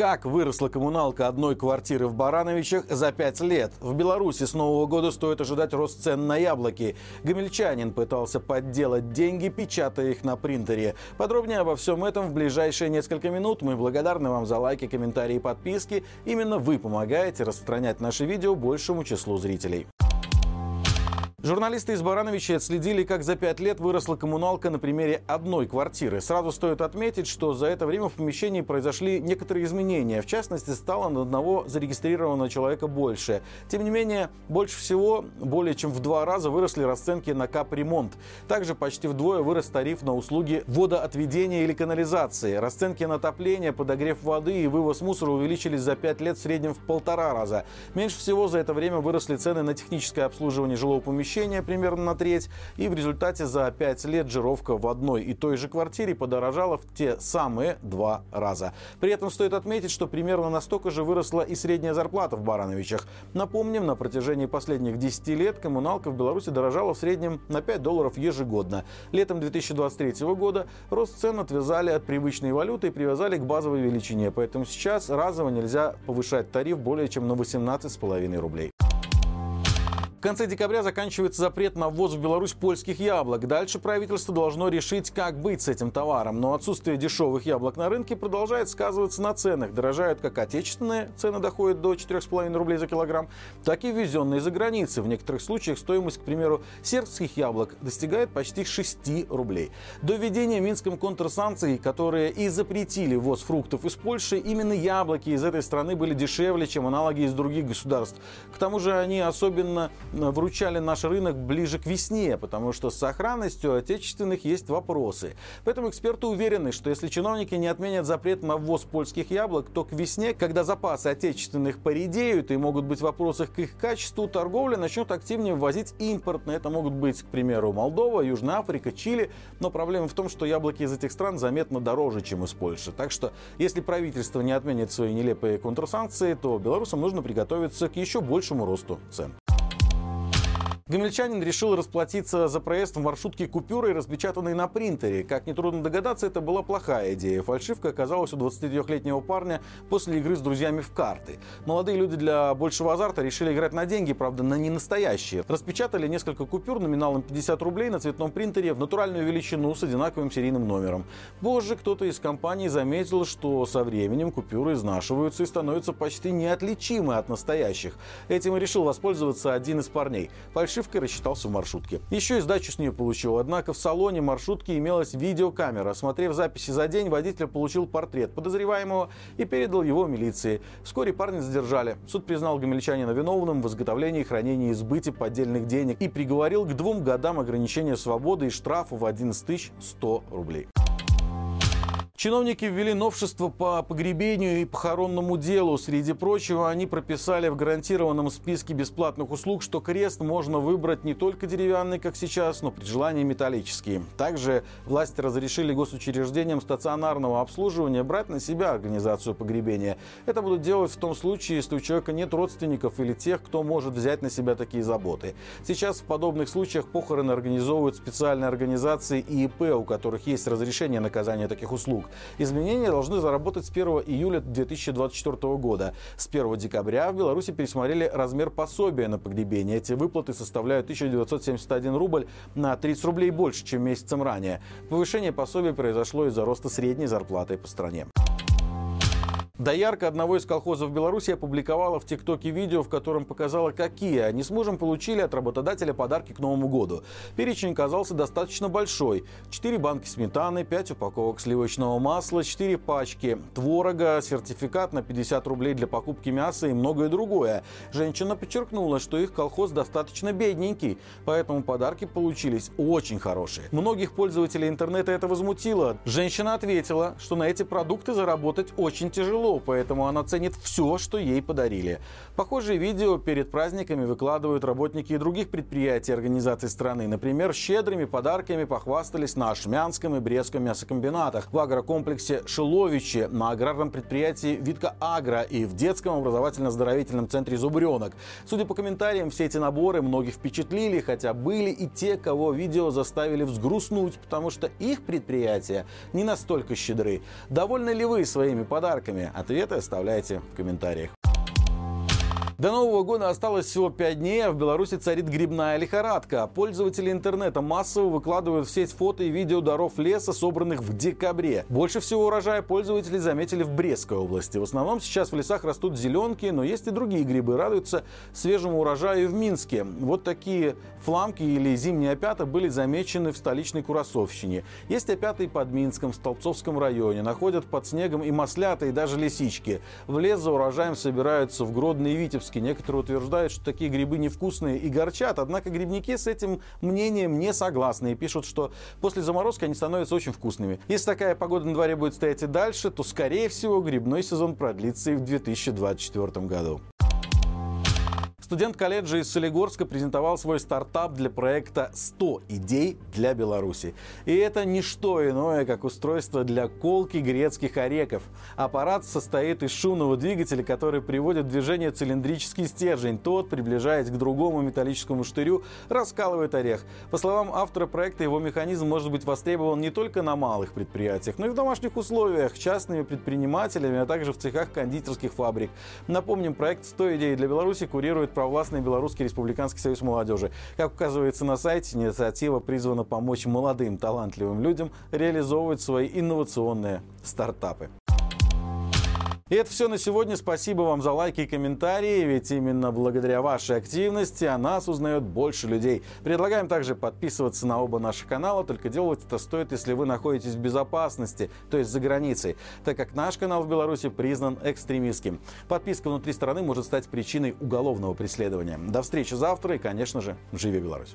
Как выросла коммуналка одной квартиры в Барановичах за пять лет? В Беларуси с Нового года стоит ожидать рост цен на яблоки. Гамельчанин пытался подделать деньги, печатая их на принтере. Подробнее обо всем этом в ближайшие несколько минут. Мы благодарны вам за лайки, комментарии и подписки. Именно вы помогаете распространять наши видео большему числу зрителей. Журналисты из Барановича отследили, как за пять лет выросла коммуналка на примере одной квартиры. Сразу стоит отметить, что за это время в помещении произошли некоторые изменения. В частности, стало на одного зарегистрированного человека больше. Тем не менее, больше всего, более чем в два раза выросли расценки на капремонт. Также почти вдвое вырос тариф на услуги водоотведения или канализации. Расценки на отопление, подогрев воды и вывоз мусора увеличились за пять лет в среднем в полтора раза. Меньше всего за это время выросли цены на техническое обслуживание жилого помещения помещения примерно на треть. И в результате за 5 лет жировка в одной и той же квартире подорожала в те самые два раза. При этом стоит отметить, что примерно настолько же выросла и средняя зарплата в Барановичах. Напомним, на протяжении последних 10 лет коммуналка в Беларуси дорожала в среднем на 5 долларов ежегодно. Летом 2023 года рост цен отвязали от привычной валюты и привязали к базовой величине. Поэтому сейчас разово нельзя повышать тариф более чем на 18,5 рублей. В конце декабря заканчивается запрет на ввоз в Беларусь польских яблок. Дальше правительство должно решить, как быть с этим товаром. Но отсутствие дешевых яблок на рынке продолжает сказываться на ценах. Дорожают как отечественные, цены доходят до 4,5 рублей за килограмм, так и ввезенные за границы. В некоторых случаях стоимость, к примеру, сербских яблок достигает почти 6 рублей. До введения Минском контрсанкций, которые и запретили ввоз фруктов из Польши, именно яблоки из этой страны были дешевле, чем аналоги из других государств. К тому же они особенно вручали наш рынок ближе к весне, потому что с сохранностью отечественных есть вопросы. Поэтому эксперты уверены, что если чиновники не отменят запрет на ввоз польских яблок, то к весне, когда запасы отечественных поредеют и могут быть вопросы к их качеству, торговля начнет активнее ввозить импортные. Это могут быть, к примеру, Молдова, Южная Африка, Чили. Но проблема в том, что яблоки из этих стран заметно дороже, чем из Польши. Так что, если правительство не отменит свои нелепые контрсанкции, то белорусам нужно приготовиться к еще большему росту цен. Гамельчанин решил расплатиться за проезд в маршрутке купюрой, распечатанной на принтере. Как нетрудно догадаться, это была плохая идея. Фальшивка оказалась у 23-летнего парня после игры с друзьями в карты. Молодые люди для большего азарта решили играть на деньги, правда, на ненастоящие. Распечатали несколько купюр номиналом 50 рублей на цветном принтере в натуральную величину с одинаковым серийным номером. Позже кто-то из компании заметил, что со временем купюры изнашиваются и становятся почти неотличимы от настоящих. Этим и решил воспользоваться один из парней. Фальшивка прошивкой рассчитался в маршрутке. Еще и сдачу с нее получил. Однако в салоне маршрутки имелась видеокамера. Смотрев записи за день, водитель получил портрет подозреваемого и передал его милиции. Вскоре парня задержали. Суд признал гамельчанина виновным в изготовлении, хранении и сбыте поддельных денег и приговорил к двум годам ограничения свободы и штрафу в 11 100 рублей. Чиновники ввели новшество по погребению и похоронному делу. Среди прочего, они прописали в гарантированном списке бесплатных услуг, что крест можно выбрать не только деревянный, как сейчас, но при желании металлический. Также власти разрешили госучреждениям стационарного обслуживания брать на себя организацию погребения. Это будут делать в том случае, если у человека нет родственников или тех, кто может взять на себя такие заботы. Сейчас в подобных случаях похороны организовывают специальные организации и ИП, у которых есть разрешение на оказания таких услуг. Изменения должны заработать с 1 июля 2024 года. С 1 декабря в Беларуси пересмотрели размер пособия на погребение. Эти выплаты составляют 1971 рубль на 30 рублей больше, чем месяцем ранее. Повышение пособия произошло из-за роста средней зарплаты по стране. Доярка одного из колхозов Беларуси опубликовала в ТикТоке видео, в котором показала, какие они с мужем получили от работодателя подарки к Новому году. Перечень казался достаточно большой. 4 банки сметаны, 5 упаковок сливочного масла, 4 пачки творога, сертификат на 50 рублей для покупки мяса и многое другое. Женщина подчеркнула, что их колхоз достаточно бедненький, поэтому подарки получились очень хорошие. Многих пользователей интернета это возмутило. Женщина ответила, что на эти продукты заработать очень тяжело тяжело, поэтому она ценит все, что ей подарили. Похожие видео перед праздниками выкладывают работники и других предприятий и организаций страны. Например, щедрыми подарками похвастались на Ашмянском и Брестском мясокомбинатах, в агрокомплексе Шиловичи, на аграрном предприятии Витка Агро и в детском образовательно-здоровительном центре Зубренок. Судя по комментариям, все эти наборы многих впечатлили, хотя были и те, кого видео заставили взгрустнуть, потому что их предприятия не настолько щедры. Довольны ли вы своими подарками? Ответы оставляйте в комментариях. До Нового года осталось всего 5 дней, а в Беларуси царит грибная лихорадка. Пользователи интернета массово выкладывают в сеть фото и видео даров леса, собранных в декабре. Больше всего урожая пользователи заметили в Брестской области. В основном сейчас в лесах растут зеленки, но есть и другие грибы. Радуются свежему урожаю в Минске. Вот такие фламки или зимние опята были замечены в столичной Курасовщине. Есть опята и под Минском, в Столбцовском районе. Находят под снегом и маслята, и даже лисички. В лес за урожаем собираются в Гродно и Витебск по Некоторые утверждают, что такие грибы невкусные и горчат, однако грибники с этим мнением не согласны и пишут, что после заморозки они становятся очень вкусными. Если такая погода на дворе будет стоять и дальше, то, скорее всего, грибной сезон продлится и в 2024 году. Студент колледжа из Солигорска презентовал свой стартап для проекта «100 идей для Беларуси». И это не что иное, как устройство для колки грецких орехов. Аппарат состоит из шумного двигателя, который приводит в движение цилиндрический стержень. Тот, приближаясь к другому металлическому штырю, раскалывает орех. По словам автора проекта, его механизм может быть востребован не только на малых предприятиях, но и в домашних условиях, частными предпринимателями, а также в цехах кондитерских фабрик. Напомним, проект «100 идей для Беларуси» курирует провластный Белорусский республиканский союз молодежи. Как указывается на сайте, инициатива призвана помочь молодым талантливым людям реализовывать свои инновационные стартапы. И это все на сегодня. Спасибо вам за лайки и комментарии, ведь именно благодаря вашей активности о нас узнает больше людей. Предлагаем также подписываться на оба наших канала, только делать это стоит, если вы находитесь в безопасности, то есть за границей, так как наш канал в Беларуси признан экстремистским. Подписка внутри страны может стать причиной уголовного преследования. До встречи завтра и, конечно же, живи Беларусь!